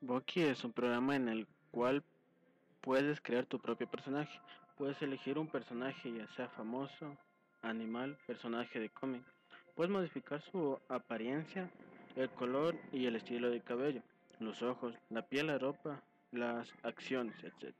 Boki es un programa en el cual puedes crear tu propio personaje. Puedes elegir un personaje, ya sea famoso, animal, personaje de cómic. Puedes modificar su apariencia, el color y el estilo de cabello, los ojos, la piel, la ropa, las acciones, etc.